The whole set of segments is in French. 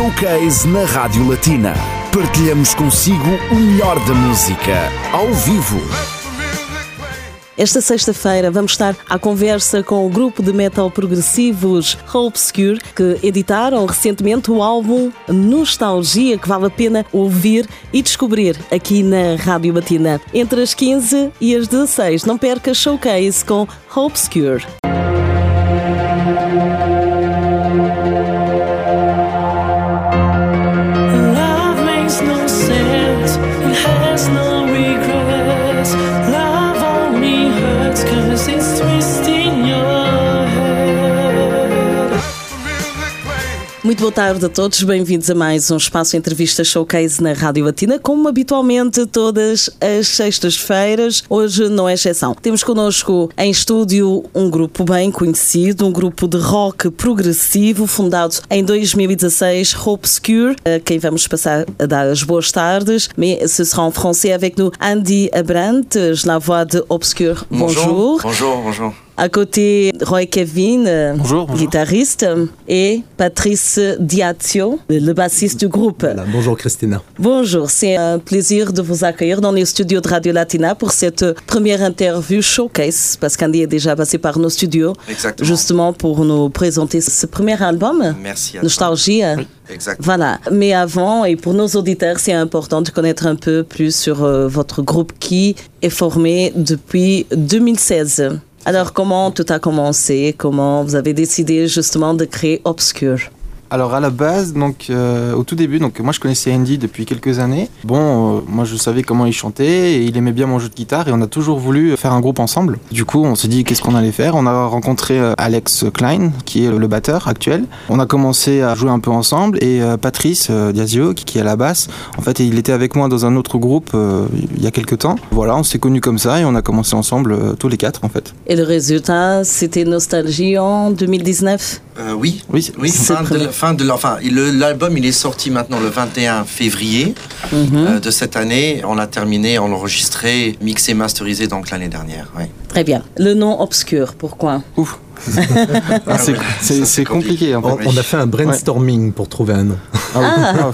Showcase na Rádio Latina. Partilhamos consigo o melhor da música, ao vivo. Esta sexta-feira vamos estar à conversa com o grupo de metal progressivos Obscure, que editaram recentemente o álbum Nostalgia, que vale a pena ouvir e descobrir aqui na Rádio Batina. Entre as 15 e as 16, não perca showcase com Obscure. Love boa tarde a todos, bem-vindos a mais um espaço entrevista showcase na Rádio Latina, como habitualmente todas as sextas-feiras, hoje não é exceção. Temos connosco em estúdio um grupo bem conhecido, um grupo de rock progressivo fundado em 2016, Obscure, a quem vamos passar a dar as boas tardes, mais ce sera en français avec nous Andy Abrantes, la voix de Obscure. Bonjour. Bonjour, bonjour. À côté, Roy Kevin, euh, Bonjour, bonjour. guitariste, et Patrice Diazio, le bassiste du groupe. Voilà, bonjour Christina. Bonjour, c'est un plaisir de vous accueillir dans les studios de Radio Latina pour cette première interview showcase, parce qu'Andy est déjà passé par nos studios, Exactement. justement pour nous présenter ce premier album, Merci à toi. Nostalgie. Exact. Voilà. Mais avant, et pour nos auditeurs, c'est important de connaître un peu plus sur euh, votre groupe qui est formé depuis 2016. Alors, comment tout a commencé? Comment vous avez décidé justement de créer Obscure Alors à la base, donc euh, au tout début, donc moi je connaissais Andy depuis quelques années. Bon, euh, moi je savais comment il chantait et il aimait bien mon jeu de guitare et on a toujours voulu faire un groupe ensemble. Du coup, on s'est dit qu'est-ce qu'on allait faire? On a rencontré euh, Alex Klein qui est le batteur actuel. On a commencé à jouer un peu ensemble et euh, Patrice euh, Diazio qui qui est à la basse. En fait, il était avec moi dans un autre groupe euh, il y a quelques temps. Voilà, on s'est connus comme ça et on a commencé ensemble euh, tous les quatre en fait. Et le résultat, c'était Nostalgie en 2019 Euh, oui, Oui, oui C'est fin, fin de l'album il est sorti maintenant le 21 février Mhm. euh, de cette année. On l'a terminé, on l'a enregistré, mixé, masterisé donc l'année dernière. oui. Très bien. Le nom Obscure, pourquoi? Ouf. Ah, c'est- c'est compliqué en fait. On, on a fait un brainstorming pour trouver un nom. Ah,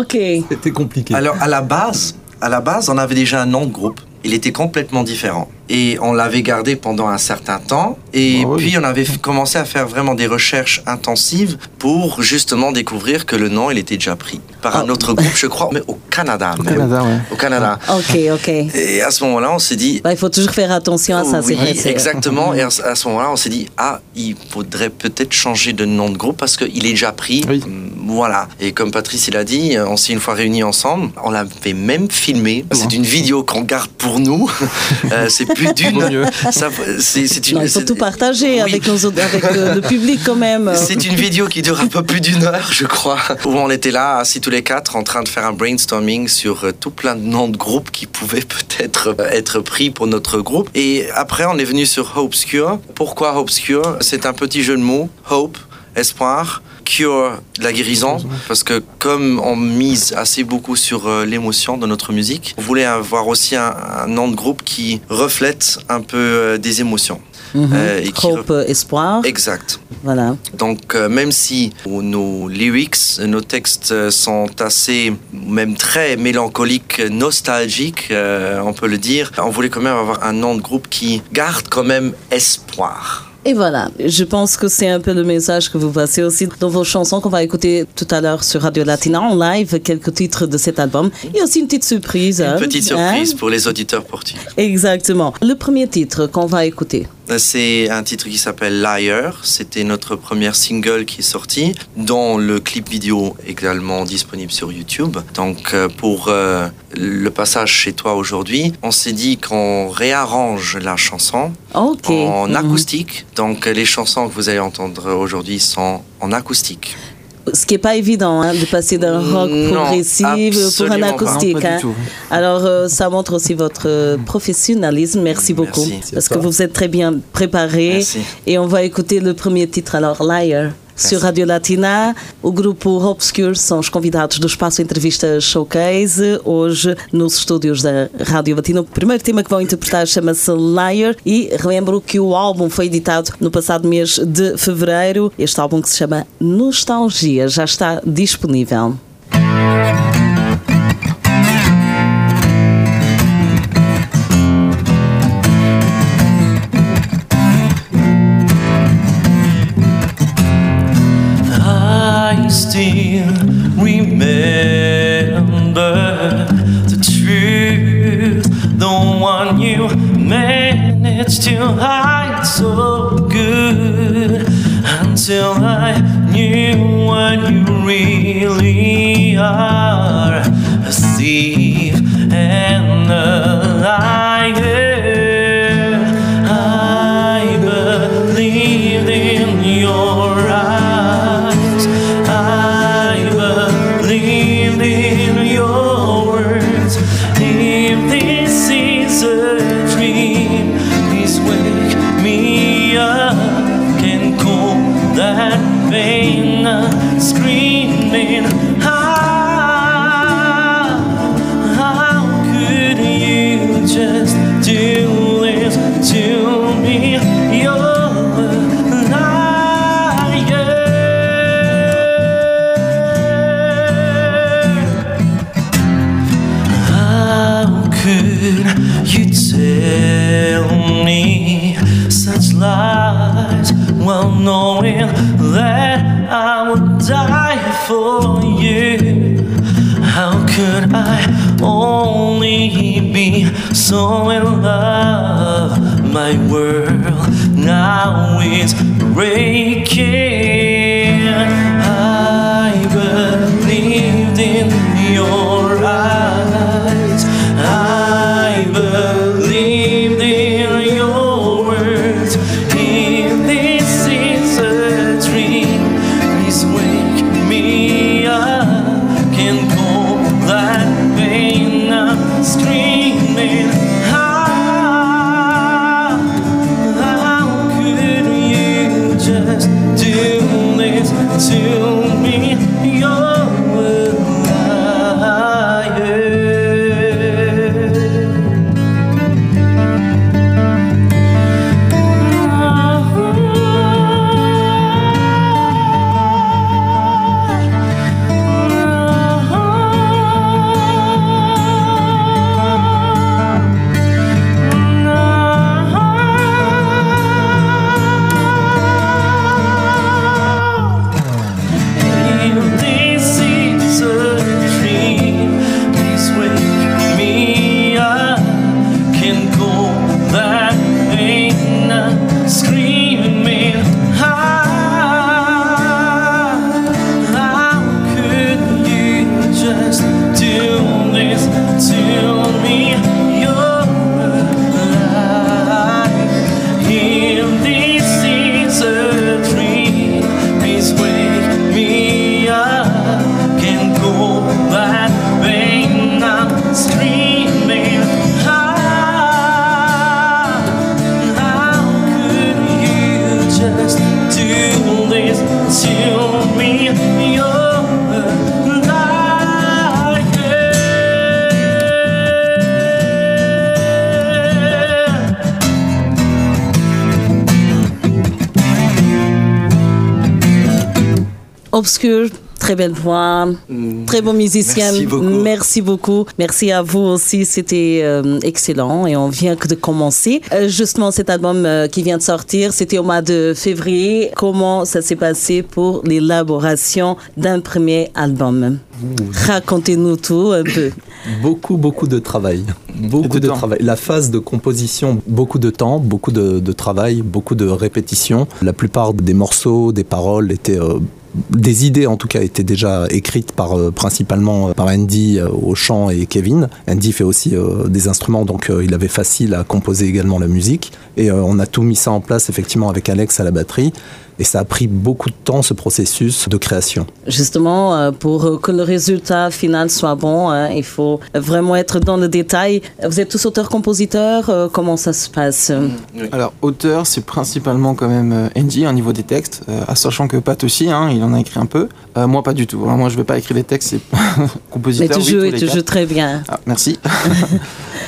ok. C'était compliqué. Alors à la base, à la base, on avait déjà un nom de groupe. Il était complètement différent. Et on l'avait gardé pendant un certain temps. Et Ah oui. puis on avait commencé à faire vraiment des recherches intensives pour justement découvrir que le nom il était déjà pris par un Ah. autre groupe, je crois, mais au Canada. Au même. Canada, ouais. Au Canada. Ok, ok. Et à ce moment-là, on s'est dit. Bah, il faut toujours faire attention à ça, c'est oui, vrai. exactement. Et à ce moment-là, on s'est dit ah, il faudrait peut-être changer de nom de groupe parce qu'il est déjà pris. Oui. Hum, Voilà. Et comme Patrice il a dit, on s'est une fois réunis ensemble. On l'avait même filmé. C'est une vidéo qu'on garde pour nous. Euh, c'est plus d'une. C'est c'est une. Non, il faut tout partager Oui. avec, nos, autres- avec le, le public quand même. C'est une vidéo qui dure un peu plus d'une heure, je crois, où on était là, assis tous les quatre, en train de faire un brainstorming sur euh, tout plein de noms de groupes qui pouvaient peut-être euh, être pris pour notre groupe. Et après, on est venu sur Hopescure. Pourquoi Hopescure C'est un petit jeu de mots. Hope, espoir. Cure, la guérison, parce que comme on mise assez beaucoup sur euh, l'émotion dans notre musique, on voulait avoir aussi un, un nom de groupe qui reflète un peu euh, des émotions. Mhm. Euh, et qui Hope, espoir. Exact. Voilà. Donc, euh, même si nos lyrics, nos textes sont assez, même très mélancoliques, nostalgiques, euh, on peut le dire, on voulait quand même avoir un nom de groupe qui garde quand même espoir. Et voilà, je pense que c'est un peu le message que vous passez aussi dans vos chansons qu'on va écouter tout à l'heure sur Radio Latina en live, quelques titres de cet album. Et aussi une petite surprise. Une hein, petite hein? surprise pour les auditeurs portugais. Exactement. Le premier titre qu'on va écouter. C'est un titre qui s'appelle Liar. C'était notre première single qui est sortie, dont le clip vidéo est également disponible sur YouTube. Donc, euh, pour euh, le passage chez toi aujourd'hui, on s'est dit qu'on réarrange la chanson en Mhm. acoustique. Donc, les chansons que vous allez entendre aujourd'hui sont en acoustique. Ce qui n'est pas évident hein, de passer d'un rock Non, progressif pour un acoustique. Pas hein. Alors, euh, ça montre aussi votre euh, professionnalisme. Merci beaucoup. Merci. Parce que vous êtes très bien préparé. Merci. Et on va écouter le premier titre, alors Liar. Sur Radio Latina. O grupo Obscure são os convidados do Espaço Entrevista Showcase, hoje nos estúdios da Rádio Latina. O primeiro tema que vão interpretar chama-se Liar e relembro que o álbum foi editado no passado mês de fevereiro. Este álbum que se chama Nostalgia já está disponível. Until I knew what you really are. A thief and a is breaking. Très belle voix, très bon musicien. Merci beaucoup. Merci beaucoup. Merci à vous aussi, c'était euh, excellent et on vient que de commencer. Euh, justement, cet album euh, qui vient de sortir, c'était au mois de février. Comment ça s'est passé pour l'élaboration d'un premier album? Racontez-nous tout un peu. Beaucoup, beaucoup de travail. Beaucoup de travail. La phase de composition, beaucoup de temps, beaucoup de, de travail, beaucoup de répétitions. La plupart des morceaux, des paroles étaient. Des idées en tout cas étaient déjà écrites par euh, principalement euh, par Andy euh, au chant et Kevin. Andy fait aussi euh, des instruments donc il avait facile à composer également la musique et on a tout mis ça en place effectivement avec Alex à la batterie Et ça a pris beaucoup de temps, ce processus de création. Justement, euh, pour que le résultat final soit bon, hein, il faut vraiment être dans le détail. Vous êtes tous auteurs-compositeurs euh, Comment ça se passe? Alors, auteur, c'est principalement quand même euh, Andy au niveau des textes, à sachant que Pat aussi, hein, il en a écrit un peu. Euh, moi, pas du tout. hein. Moi, je vais pas écrire des textes, c'est Mais compositeur. tu oui, joues et tu joues très bien. Ah, merci.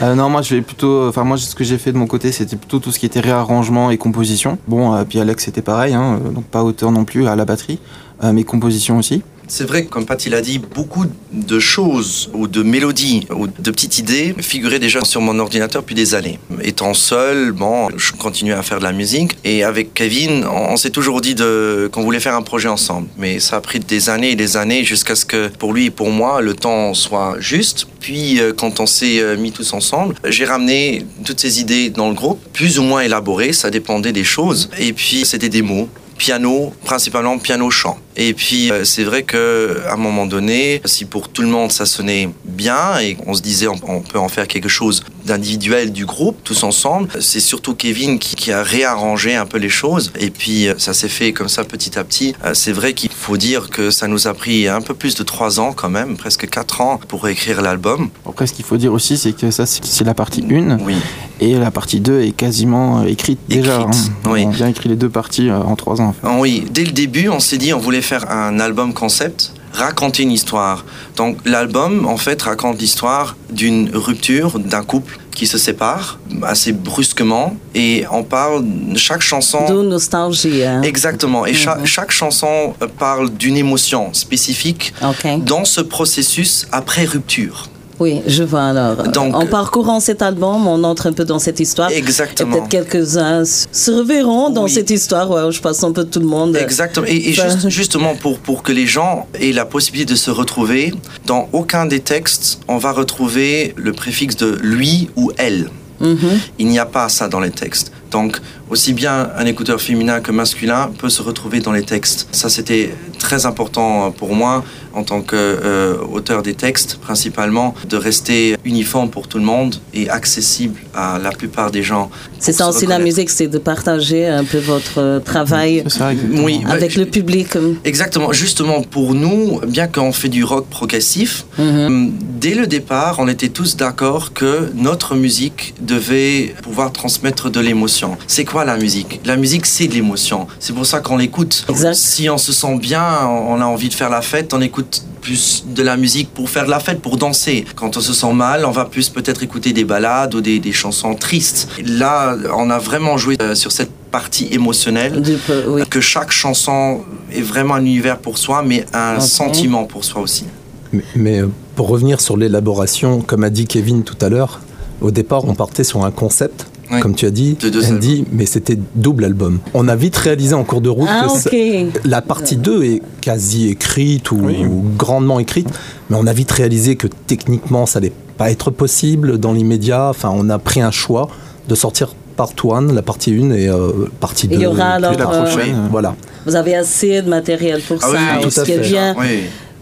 Euh, non, moi je vais plutôt. Enfin, moi ce que j'ai fait de mon côté, c'était plutôt tout ce qui était réarrangement et composition. Bon, euh, puis Alex c'était pareil, hein, euh, donc pas auteur non plus à la batterie, euh, mais composition aussi. C'est vrai comme Pat il a dit, beaucoup de choses ou de mélodies ou de petites idées figuraient déjà sur mon ordinateur depuis des années. Étant seul, bon, je continuais à faire de la musique et avec Kevin, on, on s'est toujours dit qu'on voulait faire un projet ensemble. Mais ça a pris des années et des années jusqu'à ce que pour lui et pour moi le temps soit juste. Puis euh, quand on s'est mis tous ensemble, j'ai ramené toutes ces idées dans le groupe, plus ou moins élaborées, ça dépendait des choses. Et puis c'était des mots piano, principalement piano-chant. Et puis euh, c'est vrai que à un moment donné, si pour tout le monde ça sonnait bien et on se disait on, on peut en faire quelque chose d'individuel du groupe, tous ensemble, c'est surtout Kevin qui, qui a réarrangé un peu les choses. Et puis euh, ça s'est fait comme ça petit à petit. Euh, c'est vrai qu'il faut dire que ça nous a pris un peu plus de trois ans quand même, presque quatre ans pour écrire l'album. Après, ce qu'il faut dire aussi, c'est que ça c'est la partie 1 Oui. et la partie 2 est quasiment écrite déjà. Hein. oui. On a bien écrit les deux parties en trois ans. en fait. Ah Oui, dès le début, on s'est dit on voulait faire un album concept, raconter une histoire. Donc l'album, en fait, raconte l'histoire d'une rupture d'un couple qui se sépare assez brusquement et on parle chaque chanson. D'où nostalgie. Hein? Exactement. Et cha- Mhm. chaque chanson euh, parle d'une émotion spécifique dans ce processus après rupture. Oui, je vois alors. Donc- en parcourant cet album, on entre un peu dans cette histoire. Exactement. peut-être quelques-uns se reverront dans Oui. cette histoire. Ouais, je pense un peu tout le monde. Exactement. Et, et Ça- juste- justement, pour, pour que les gens aient la possibilité de se retrouver, dans aucun des textes, on va retrouver le préfixe de lui ou elle. Mhm. Il n'y a pas ça dans les textes. Donc, aussi bien un écouteur féminin que masculin peut se retrouver dans les textes. Ça, c'était très important pour moi, en tant qu'auteur des textes, principalement, de rester uniforme pour tout le monde et accessible à la plupart des gens. C'est ça aussi la musique, c'est de partager un peu votre euh, travail ça. Oui, bah, avec le public. Exactement. Justement, pour nous, bien qu'on fait du rock progressif, Mhm. hum, dès le départ, on était tous d'accord que notre musique devait pouvoir transmettre de l'émotion. C'est quoi la musique? La musique, c'est de l'émotion. C'est pour ça qu'on l'écoute. Si on se sent bien, on a envie de faire la fête, on écoute plus de la musique pour faire de la fête, pour danser. Quand on se sent mal, on va plus peut-être écouter des ballades ou des, des chansons tristes. Là, on a vraiment joué euh, sur cette partie émotionnelle Du peu, oui. que chaque chanson est vraiment un univers pour soi, mais un Ok. sentiment pour soi aussi. Mais, mais, euh, pour revenir sur l'élaboration, comme a dit Kevin tout à l'heure, au départ, on partait sur un concept, Oui. comme tu as dit, De deux Andy, mais c'était double album. On a vite réalisé en cours de route Ah, que la partie 2 est quasi écrite ou, Oui. ou grandement écrite, mais on a vite réalisé que techniquement, ça n'allait pas être possible dans l'immédiat. Enfin, on a pris un choix de sortir part 1, la partie 1 et euh, partie 2. Il y aura alors. La euh, prochaine. euh, Voilà. vous avez assez de matériel pour Ah ça. oui, oui, tout à fait. bien. Oui,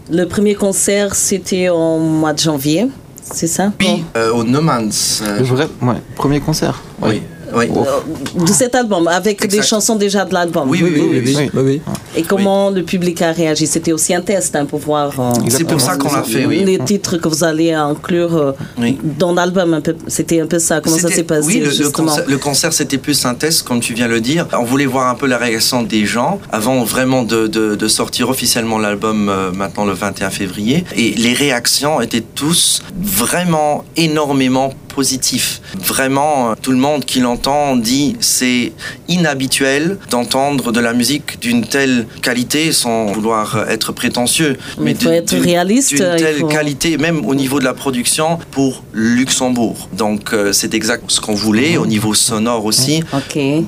Le premier concert, c'était au mois de janvier. C'est ça oui euh, au No Man's. euh, Le vrai, ouais, premier concert. oui, oui. De cet album, avec des chansons déjà de l'album. Oui, oui, oui, oui, oui. Oui. oui, oui. Et comment le public a réagi? C'était aussi un test hein, pour voir euh, C'est pour ça qu'on l'a fait, oui. les titres que vous allez inclure euh, Oui. dans l'album. C'était un peu ça. Comment ça s'est passé Oui, le, concert, le concert, c'était plus un test, comme tu viens de le dire. On voulait voir un peu la réaction des gens avant vraiment de, de- de sortir officiellement l'album euh, maintenant le 21 février. Et les réactions étaient tous vraiment énormément positifs. Vraiment, euh, tout le monde qui l'entend dit c'est inhabituel d'entendre de la musique d'une telle qualité sans vouloir être prétentieux. Il faut être réaliste, D'une telle faut- qualité, même au niveau de la production, pour Luxembourg. Donc euh, c'est exact ce qu'on voulait, au niveau sonore aussi,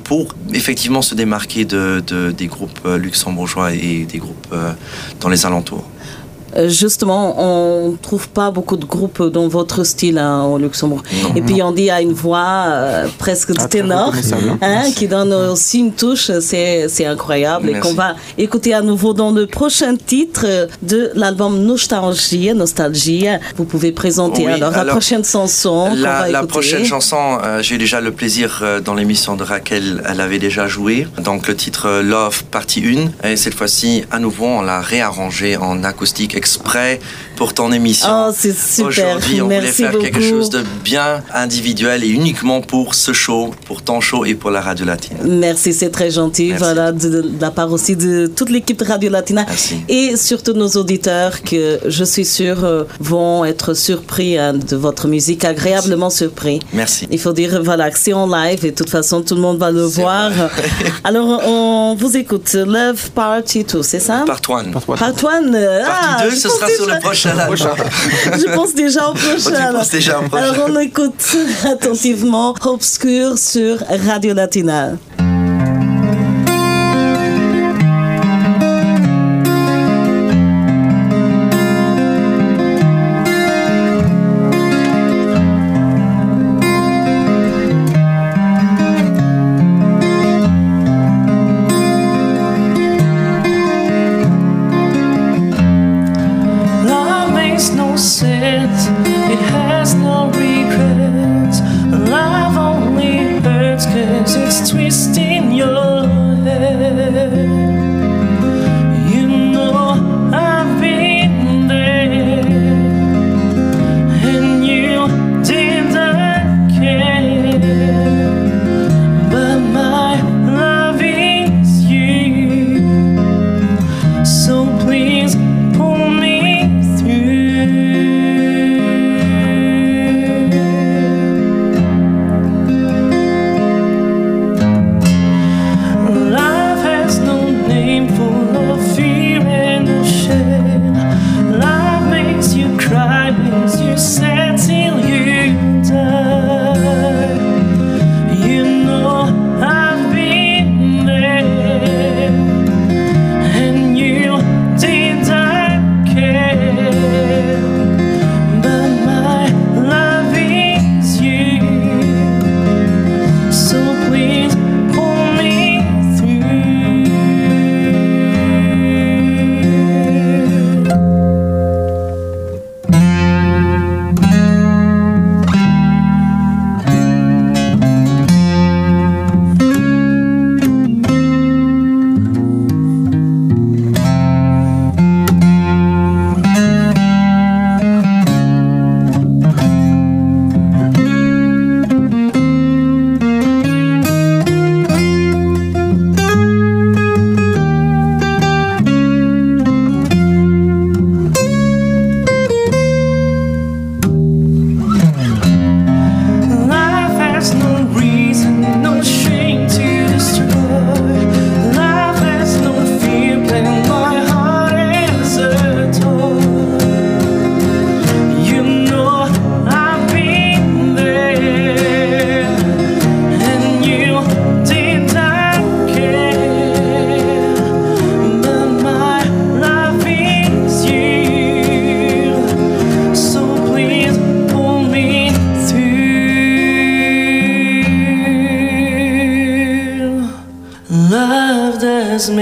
pour effectivement se démarquer de, de- des groupes euh, luxembourgeois et des groupes euh, dans les alentours. Euh, Justement, on trouve pas beaucoup de groupes dans votre style hein, au Luxembourg. Et puis on dit à une voix euh, presque de Ah, ténor, hein. qui donne aussi une touche, c'est incroyable. Et qu'on va écouter à nouveau dans le prochain titre de l'album Nostalgie. Nostalgie. Vous pouvez présenter Oui, alors, la prochaine chanson La, va la écouter. prochaine chanson, euh, j'ai déjà le plaisir euh, dans l'émission de Raquel, elle avait déjà joué. Donc le titre Love partie 1. Et cette fois-ci, à nouveau, on l'a réarrangé en acoustique exprès pour ton émission. Oh, c'est super. Aujourd'hui, on voulait Merci faire quelque chose de bien individuel et uniquement pour ce show, pour ton show et pour la radio latine. Merci, c'est très gentil. Merci. Voilà, de, de la part aussi de toute l'équipe de Radio Latina Merci. et surtout nos auditeurs que je suis sûre euh, vont être surpris hein, de votre musique, agréablement surpris. Merci. Il faut dire voilà que c'est en live et de toute façon tout le monde va le voir. Alors on vous écoute Love Party 2, c'est ça? Part one. Part one. Part one, euh, Partie ah, 2, je ce sera sur le prochain Je pense déjà au prochain. Tu alors. penses déjà au prochain. Alors on écoute attentivement Obscur sur Radio Latina.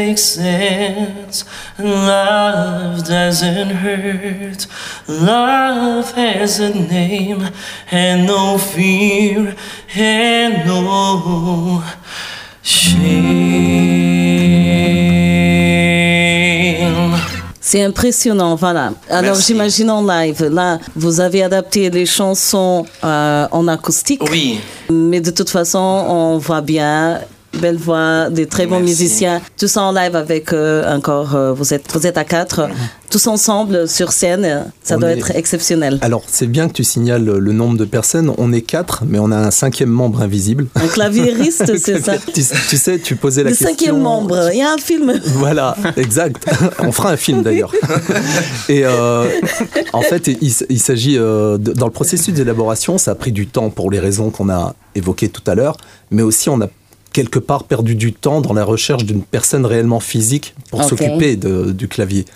Make sense, love doesn't hurt. Love has a name, and no fear, and no shame. C'est impressionnant, voilà. Alors j'imagine en live, là, vous avez adapté les chansons euh, en acoustique, Oui, mais de toute façon, on voit bien. Belle voix, des très bons Merci. musiciens. Tous ça en live avec euh, encore, euh, vous êtes, vous êtes à quatre, tous ensemble sur scène. Ça On doit est- être exceptionnel. Alors, c'est bien que tu signales le nombre de personnes. On est quatre, mais on a un cinquième membre invisible. Un claviériste, c'est ça. tu, tu sais, tu posais la Le question. cinquième membre. Il y a un film. Voilà, exact. On fera un film d'ailleurs. Et euh, en fait, il, il s'agit euh, dans le processus d'élaboration, ça a pris du temps pour les raisons qu'on a évoquées tout à l'heure, mais aussi on a quelque part perdu du temps dans la recherche d'une personne réellement physique pour s'occuper du clavier.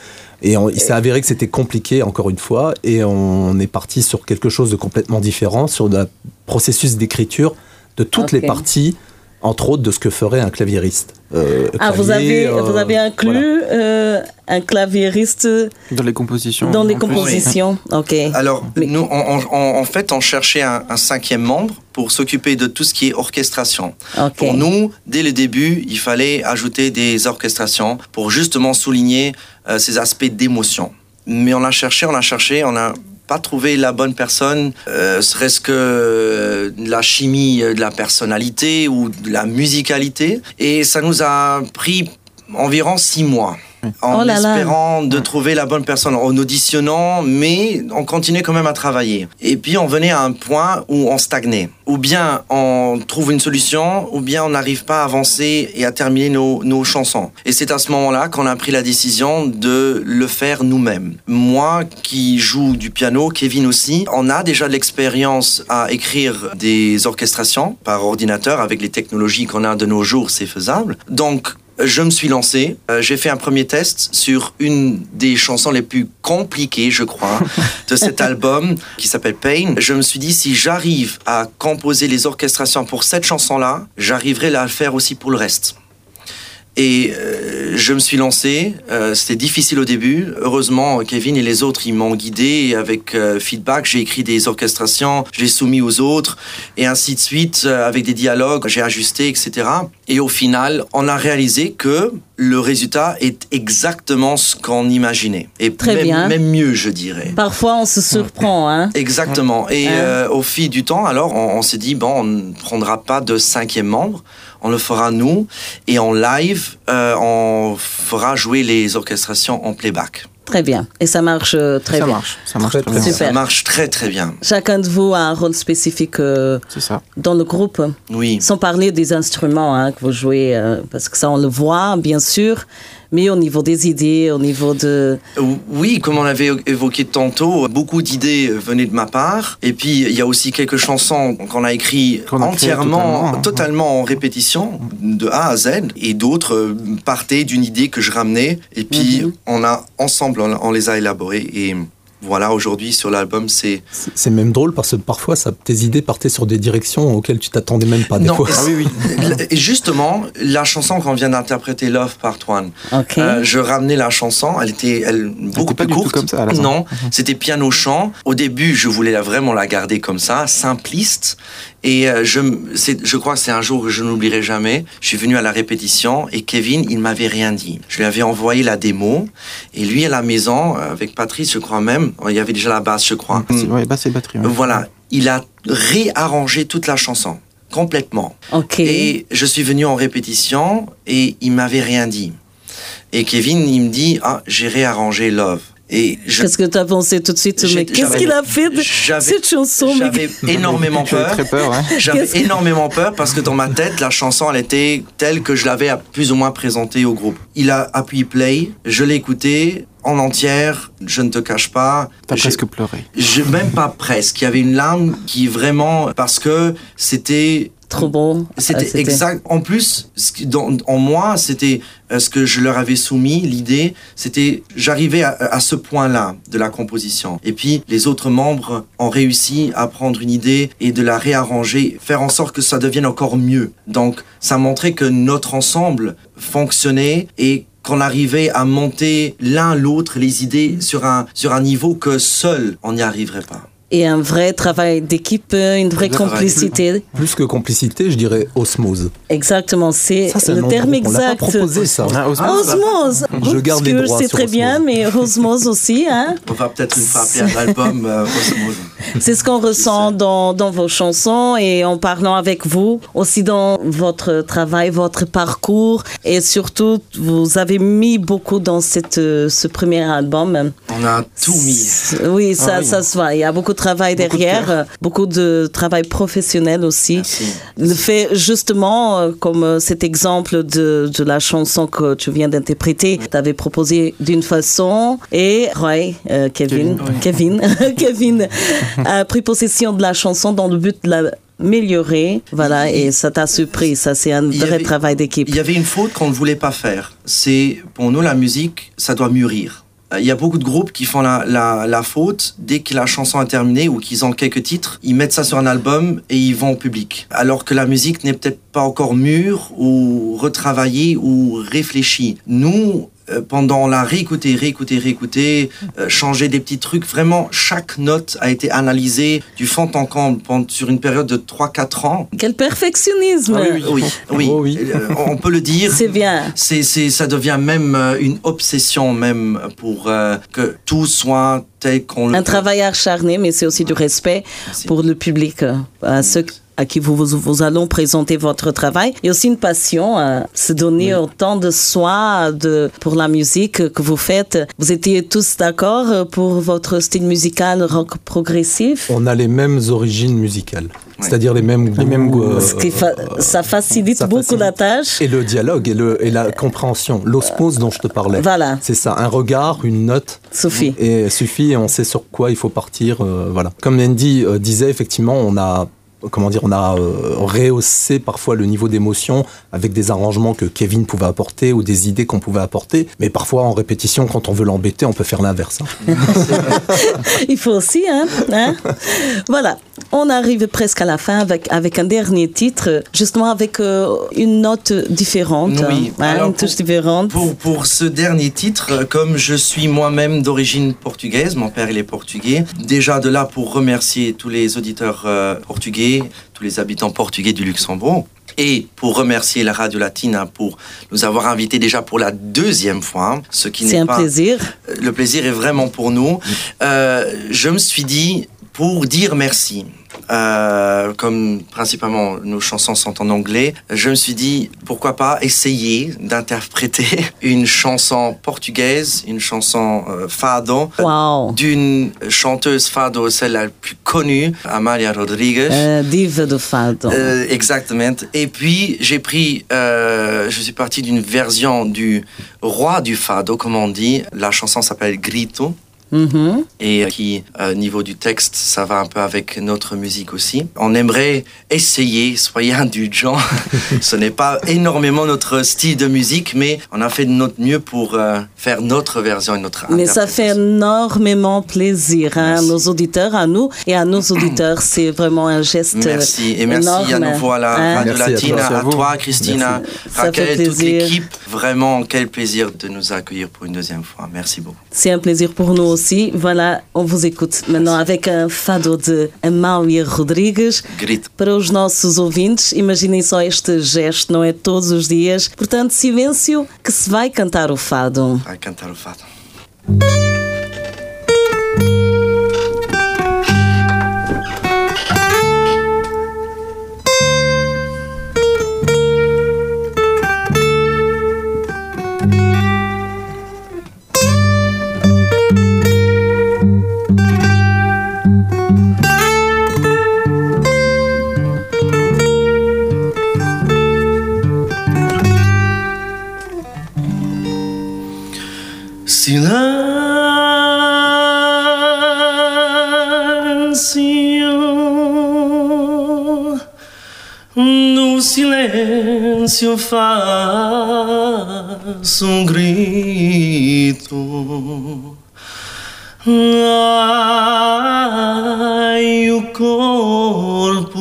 Et on- il s'est avéré que c'était compliqué, encore une fois, et on est parti sur quelque chose de complètement différent, sur le processus d'écriture de toutes les parties, entre autres de ce que ferait un claviériste. Euh, Ah, vous avez, euh, vous avez inclus euh, un claviériste Dans les compositions. dans les compositions. Ok. Alors, Mais- nous, on- en fait, on cherchait un, un cinquième membre pour s'occuper de tout ce qui est orchestration. Pour nous, dès le début, il fallait ajouter des orchestrations pour justement souligner euh, ces aspects d'émotion. Mais on a cherché, on a cherché, on n'a pas trouvé la bonne personne, euh, serait-ce que euh, la chimie euh, de la personnalité ou de la musicalité. Et ça nous a pris environ six mois. En Oh là là. espérant de trouver la bonne personne, en auditionnant, mais on continuait quand même à travailler. Et puis on venait à un point où on stagnait. Ou bien on trouve une solution, ou bien on n'arrive pas à avancer et à terminer nos, nos chansons. Et c'est à ce moment-là qu'on a pris la décision de le faire nous-mêmes. Moi qui joue du piano, Kevin aussi, on a déjà de l'expérience à écrire des orchestrations par ordinateur avec les technologies qu'on a de nos jours, c'est faisable. Donc je me suis lancé. Euh, J'ai fait un premier test sur une des chansons les plus compliquées, je crois, de cet album qui s'appelle Pain. Je me suis dit, si j'arrive à composer les orchestrations pour cette chanson-là, j'arriverai à la faire aussi pour le reste. Et euh, je me suis lancé. Euh, C'était difficile au début. Heureusement, Kevin et les autres, ils m'ont guidé Et avec euh, feedback. J'ai écrit des orchestrations, j'ai soumis aux autres, et ainsi de suite, avec des dialogues, j'ai ajusté, etc. Et au final, on a réalisé que le résultat est exactement ce qu'on imaginait. Et Très même, bien. même mieux, je dirais. Parfois, on se surprend. Hein? Exactement. Et Hein. au fil du temps, alors, on, on s'est dit, bon, on ne prendra pas de cinquième membre, on le fera nous, et en live, euh, on fera jouer les orchestrations en playback. Très bien. Et ça marche euh, très Ça bien. marche, ça marche Très, bien. Super. Ça marche très très bien. Chacun de vous a un rôle spécifique euh, ça. dans le groupe. Oui. Sans parler des instruments hein, que vous jouez, euh, parce que ça, on le voit, bien sûr. Mais au niveau des idées, au niveau de... Euh, Oui, comme on avait évoqué tantôt, beaucoup d'idées venaient de ma part. Et puis, il y a aussi quelques chansons qu'on a écrites entièrement, totalement, hein. totalement en répétition, de A à Z. Et d'autres euh, partaient d'une idée que je ramenais. Et puis, Mhm. on a, ensemble, on, on les a élaborées. Et voilà, aujourd'hui, sur l'album, c'est... C'est même drôle parce que parfois ça, tes idées partaient sur des directions auxquelles tu t'attendais même pas des Non, fois. et Ah oui, oui. Et justement, la chanson qu'on vient d'interpréter, Love Part One, OK. Euh, je ramenais la chanson, elle était elle, beaucoup pas plus du tout courte. comme ça, à la fin. non, c'était piano chant. Au début, je voulais la- vraiment la garder comme ça, simpliste. Et euh, je, je crois que c'est un jour que je n'oublierai jamais. Je suis venu à la répétition et Kevin, il m'avait rien dit. Je lui avais envoyé la démo et lui à la maison, euh, avec Patrice, je crois même, il y avait déjà la basse, je crois. C'est- Ouais, bah c'est batterie. ouais. Voilà, il a réarrangé toute la chanson complètement. OK. Et je suis venu en répétition et il m'avait rien dit. Et Kevin, il me dit, ah, j'ai réarrangé Love. Et je, Qu'est-ce que tu as pensé tout de suite Mais qu'est-ce qu'il a fait de j'avais- cette chanson mais- j'avais énormément J'avais peur. très peur, ouais. J'avais énormément peur parce que dans ma tête, la chanson, elle était telle que je l'avais plus ou moins présentée au groupe. Il a appuyé play, je l'ai écouté en entière, je ne te cache pas. T'as j'ai- presque pleuré. je, même pas presque. Il y avait une larme qui vraiment, parce que c'était Trop bon. C'était Ah, exact. En plus, dans- en moi, c'était euh, ce que je leur avais soumis. L'idée, c'était j'arrivais à, à ce point-là de la composition. Et puis les autres membres ont réussi à prendre une idée et de la réarranger, faire en sorte que ça devienne encore mieux. Donc, ça montrait que notre ensemble fonctionnait et qu'on arrivait à monter l'un l'autre les idées sur un sur un niveau que seul on n'y arriverait pas. Et un vrai travail d'équipe, une vraie complicité. Plus que complicité, je dirais osmose. Exactement, c'est Ça, c'est un le terme l'a pas exact. proposé ça. Ah, Osmose. Osmose. Je garde les droits C'est très Osmose. bien, mais Osmose aussi, hein. On va peut-être une fois appeler un album euh, Osmose. C'est ce qu'on ressent dans, dans vos chansons et en parlant avec vous, aussi dans votre travail, votre parcours et surtout, vous avez mis beaucoup dans cette, euh, ce premier album. On a tout mis. Oui, ça, Ah oui. ça se voit. Il y a beaucoup de travail Beaucoup derrière, euh, beaucoup de travail professionnel aussi. Merci. Le fait, justement, euh, comme euh, cet exemple de, de la chanson que tu viens d'interpréter, tu avais proposé d'une façon et Roy, euh, Kevin, Kevin, Kevin a pris possession de la chanson dans le but de l'améliorer. Voilà, et ça t'a surpris. Ça, c'est un vrai avait- travail d'équipe. Il y avait une faute qu'on ne voulait pas faire. C'est, pour nous, la musique, ça doit mûrir. Il y a beaucoup de groupes qui font la, la, la faute dès que la chanson est terminée ou qu'ils ont quelques titres, ils mettent ça sur un album et ils vont au public. Alors que la musique n'est peut-être pas encore mûre ou retravaillée ou réfléchie. Nous, euh, pendant la réécouter, réécouter, réécouter, euh, changer des petits trucs. Vraiment, chaque note a été analysée du fond en comble pendant- sur une période de 3-4 ans. Quel perfectionnisme Oui, oui, Oh oui. Euh, on peut le dire. C'est bien. C'est, ça devient même euh, une obsession même pour euh, que tout soit tel qu'on le Un travail acharné, mais c'est aussi du respect Merci. pour le public, euh, à ceux à qui vous, vous, vous allons présenter votre travail. Et aussi une passion, à se donner autant de soi de, pour la musique que vous faites. Vous étiez tous d'accord euh, pour votre style musical rock progressif? On a les mêmes origines musicales, c'est-à-dire les mêmes goûts. mêmes goûts, euh, Ce qui fa- ça facilite ça beaucoup facilite. la tâche. Et le dialogue et, le, et la compréhension, l'osmose dont je te parlais. Voilà. C'est ça, un regard, une note. Sophie. Et suffit et on sait sur quoi il faut partir. euh, voilà. Comme Andy euh, disait, effectivement, on a comment dire, on a euh, rehaussé parfois le niveau d'émotion avec des arrangements que Kevin pouvait apporter ou des idées qu'on pouvait apporter. Mais parfois, en répétition, quand on veut l'embêter, on peut faire l'inverse. hein. Il faut aussi, hein, hein Voilà, on arrive presque à la fin avec, avec un dernier titre, justement avec euh, une note différente, Oui. hein, Alors, une touche pour- différente. Pour, pour ce dernier titre, euh, comme je suis moi-même d'origine portugaise, mon père il est portugais, déjà de là pour remercier tous les auditeurs euh, portugais, tous les habitants portugais du Luxembourg, et pour remercier la Radio Latina pour nous avoir invités déjà pour la deuxième fois, hein, ce qui C'est n'est un pas plaisir. le plaisir est vraiment pour nous. Euh, je me suis dit, pour dire merci, euh, comme principalement nos chansons sont en anglais, je me suis dit, pourquoi pas essayer d'interpréter une chanson portugaise, une chanson euh, fado, Wow. d'une chanteuse fado, celle la plus connue, Amalia Rodrigues. Euh, diva do fado. Exactement. Et puis, j'ai pris, je suis parti d'une version du roi du fado, comme on dit. La chanson s'appelle Grito. Mhm. Et qui, euh, niveau du texte, ça va un peu avec notre musique aussi. On aimerait essayer, soyez indulgents. Ce n'est pas énormément notre style de musique, mais on a fait de notre mieux pour euh, faire notre version et notre Mais ça fait énormément plaisir hein, à Merci. nos auditeurs, à nous et à nos auditeurs. C'est vraiment un geste Merci. Et merci à énorme, nouveau à la hein? Radio Merci à toi. à, Merci à vous. toi, Christina, fait Raquel, toute l'équipe. Vraiment, quel plaisir de nous accueillir pour une deuxième fois. Merci beaucoup. C'est un plaisir pour nous aussi. Voilà, on vous écoute maintenant avec un fado de Amália Rodrigues. Grito. Para os nossos ouvintes, imaginem só este gesto, não é todos os dias. Portanto, silêncio que se vai cantar o fado. Vai cantar o fado. Silêncio faço um grito. Ai, o corpo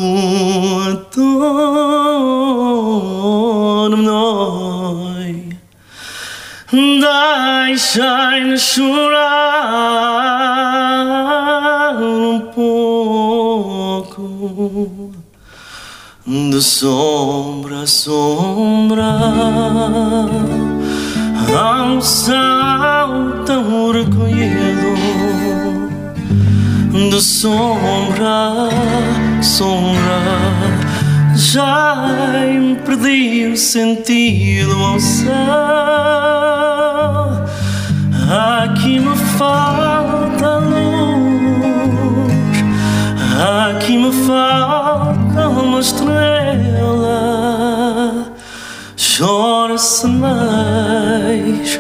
dorme Deixai-me chorar De sombra a sombra Ao céu tão recolhido De sombra a sombra Já perdi o sentido ao céu Aqui me falta luz Aqui me falta uma estrela Chora-se mais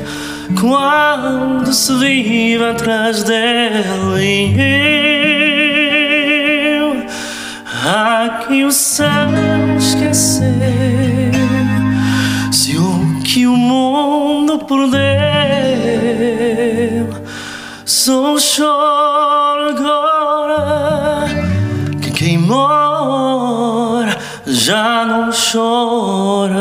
Quando se vive atrás dela E eu Aqui o céu esqueceu Se o que o mundo perdeu Só choro chora.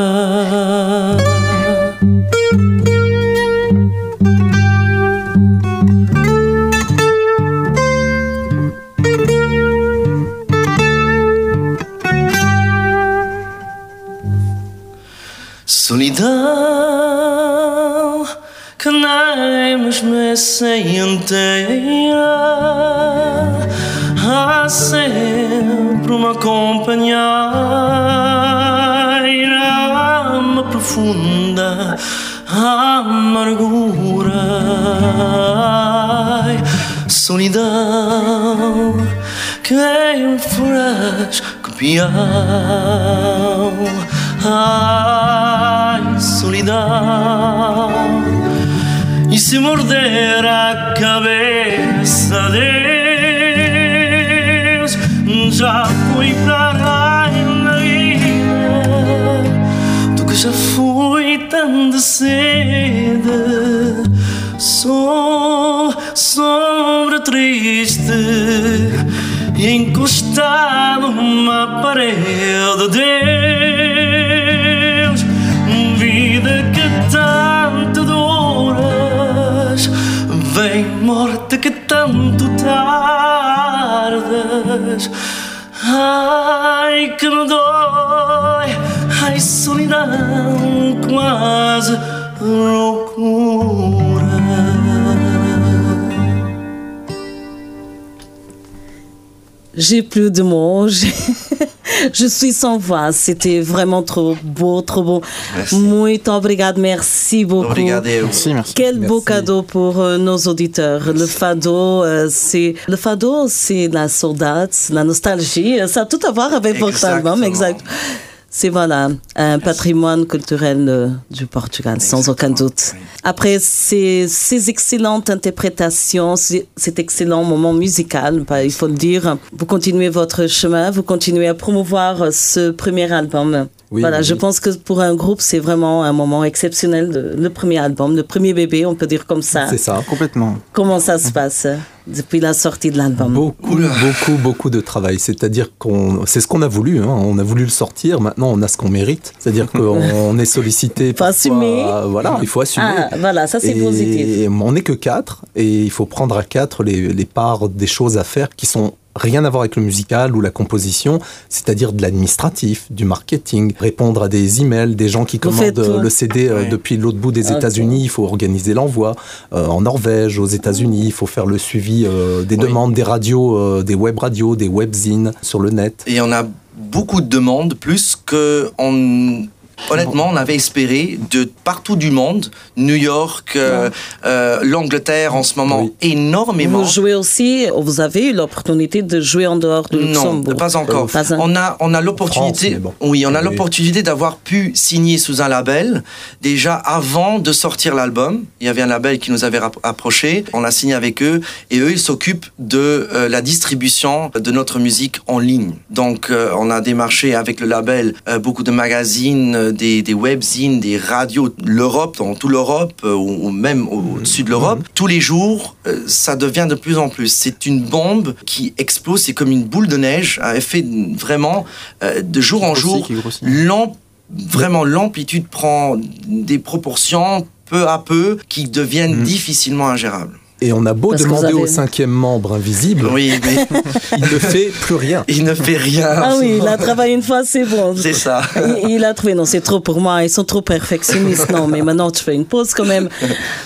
Solidão que nem mesmo sem inteira sempre uma companheira uma profunda amargura. Ai, solidão que enfurece copião Ai, solidão E se morder a cabeça Deus Já fui lá na vida Do que já fui tão de Sou sombra triste E encostado numa parede. Deus Vida que tanto duras Vem morte que tanto tardas Ai que me dói Ai solidão quase loucura J'ai plus de mots. Je suis sans voix. C'était vraiment trop beau, trop beau. Merci. Muito obrigado. Merci beaucoup. Merci, merci. Quel beau cadeau pour euh, nos auditeurs. Le fado, euh, c'est le fado, c'est la saudade, la nostalgie. Ça a tout à voir avec votre album, exact. C'est voilà un patrimoine culturel euh, du Portugal, sans aucun doute. Après ces, ces excellentes interprétations, ces- cet excellent moment musical, bah, il faut le dire, vous continuez votre chemin, vous continuez à promouvoir ce premier album. Oui, voilà, oui, je pense que pour un groupe, c'est vraiment un moment exceptionnel, le premier album, le premier bébé, on peut dire comme ça. C'est ça. Complètement. Comment ça se passe? Depuis la sortie de l'album Beaucoup, beaucoup, beaucoup de travail. C'est-à-dire qu'on, c'est ce qu'on a voulu. hein. On a voulu le sortir. Maintenant, on a ce qu'on mérite. C'est-à-dire qu'on on est sollicité. Faut parfois, assumer. Voilà, il faut assumer. Ah, voilà, ça c'est positif. On n'est que quatre et il faut prendre à quatre les, les parts des choses à faire qui sont rien à voir avec le musical ou la composition, c'est-à-dire de l'administratif, du marketing, répondre à des emails, des gens qui Vous faites commandent tout. le CD euh, Ouais. depuis l'autre bout des Ok. États-Unis, il faut organiser l'envoi. Euh, en Norvège, aux États-Unis, il faut faire le suivi euh, des Oui. demandes des radios, euh, des web radios, des webzines sur le net. Et on a beaucoup de demandes, plus que on. Honnêtement, on avait espéré de partout du monde, New York, euh, euh, l'Angleterre en ce moment, Oui. énormément. Vous jouez aussi, vous avez eu l'opportunité de jouer en dehors de Non, Luxembourg. pas encore. Pas un- On a, on a l'opportunité, bon. oui, on a Oui. l'opportunité d'avoir pu signer sous un label déjà avant de sortir l'album. Il y avait un label qui nous avait approché. On a signé avec eux et eux ils s'occupent de euh, la distribution de notre musique en ligne. Donc euh, on a démarché avec le label euh, beaucoup de magazines, euh, des, des webzines, des radios, l'Europe, dans toute l'Europe euh, ou, même au- au-dessus de l'Europe. Tous les jours, euh, ça devient de plus en plus. C'est une bombe qui explose, c'est comme une boule de neige à effet vraiment euh, de jour en jour. Vraiment, l'amplitude prend des proportions peu à peu qui deviennent Mm. difficilement ingérables. Et on a beau Parce demander avez- au cinquième membre invisible, Oui, mais il ne fait plus rien. il ne fait rien. Ah oui, il a travaillé une fois, c'est bon. C'est ça. Il, il a trouvé, non, c'est trop pour moi, ils sont trop perfectionnistes. Non, mais maintenant, tu fais une pause quand même.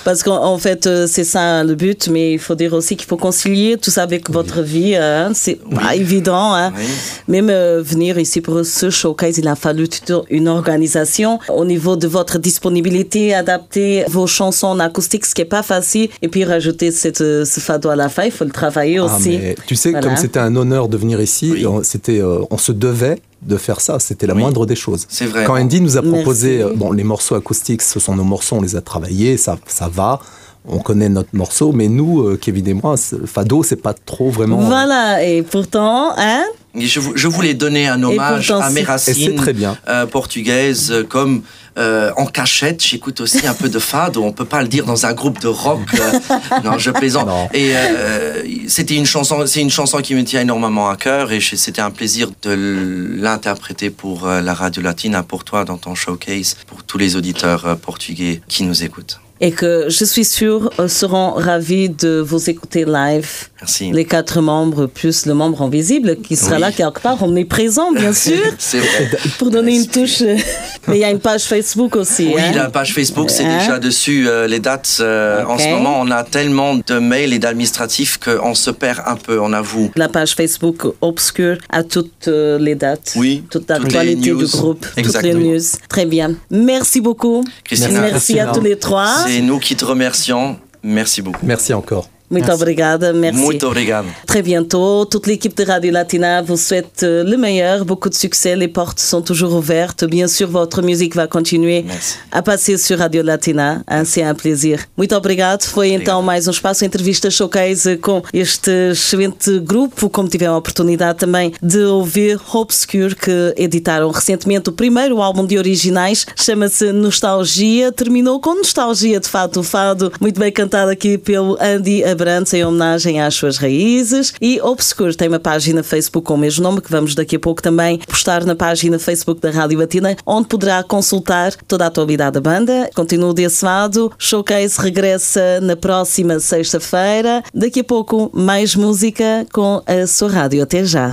Parce qu'en en fait, euh, c'est ça le but, mais il faut dire aussi qu'il faut concilier tout ça avec votre vie. hein. C'est pas évident. Hein. Oui. Même euh, venir ici pour ce showcase, il a fallu toute une organisation au niveau de votre disponibilité, adapter vos chansons en acoustique, ce qui est pas facile, et puis rajouter cette, euh, ce fado à la fin, il faut le travailler Ah, aussi. mais tu sais, Voilà. comme c'était un honneur de venir ici, Oui. on, c'était, euh, on se devait de faire ça. C'était la Oui. moindre des choses. C'est vrai. Quand Andy nous a proposé, euh, bon, les morceaux acoustiques, ce sont nos morceaux, on les a travaillés, ça, ça va. On connaît notre morceau, mais nous, euh, Kevin et moi, Fado, c'est pas trop vraiment. Voilà, et pourtant, hein, je, vou- je voulais donner un hommage pourtant, à mes racines c'est très bien. euh, portugaises, euh, comme euh, en cachette, j'écoute aussi un peu de fado. On peut pas le dire dans un groupe de rock. euh, non, je plaisante. Non. Et euh, c'était une chanson, c'est une chanson qui me tient énormément à cœur et c'était un plaisir de l'interpréter pour euh, la radio latine, pour toi dans ton showcase, pour tous les auditeurs portugais qui nous écoutent. Et que je suis sûre euh, seront ravis de vous écouter live. Merci. Les quatre membres, plus le membre invisible qui sera Oui. là quelque part, omniprésent bien sûr, C'est vrai. pour donner une touche. Mais il y a une page Facebook aussi. Oui, hein. la page Facebook, c'est Hein? déjà dessus euh, les dates. euh, En ce moment, on a tellement de mails et d'administratifs qu'on se perd un peu, on avoue. La page Facebook Obscure a toutes euh, les dates, Oui, toute l'actualité du groupe, Exact, toutes les news. Très bien. Merci beaucoup. Christina, Merci à tous les trois. C'est nous qui te remercions. Merci beaucoup. Merci encore. Muito obrigada. Merci. Muito obrigado. Très bientôt. Toute l'équipe de Radio Latina vous souhaite euh, le meilleur, beaucoup de succès. Les portes sont toujours ouvertes. Bien sûr, votre musique va continuer Merci. a passer sur Radio Latina. C'est um prazer. Muito obrigado. Foi então mais um espaço entrevista showcase com este excelente grupo. Como tiveram a oportunidade também de ouvir Obscure, que editaram recentemente o primeiro álbum de originais. Chama-se Nostalgia. Terminou com nostalgia, de fato, o fado. Muito bem cantado aqui pelo Andy Abrantes, em homenagem às suas raízes. E Obscure tem uma página Facebook com o mesmo nome, que vamos daqui a pouco também postar na página Facebook da Rádio Batina, onde poderá consultar toda a atualidade da banda. Continuo desse lado. Showcase regressa na próxima sexta-feira. Daqui a pouco, mais música com a sua rádio. Até já.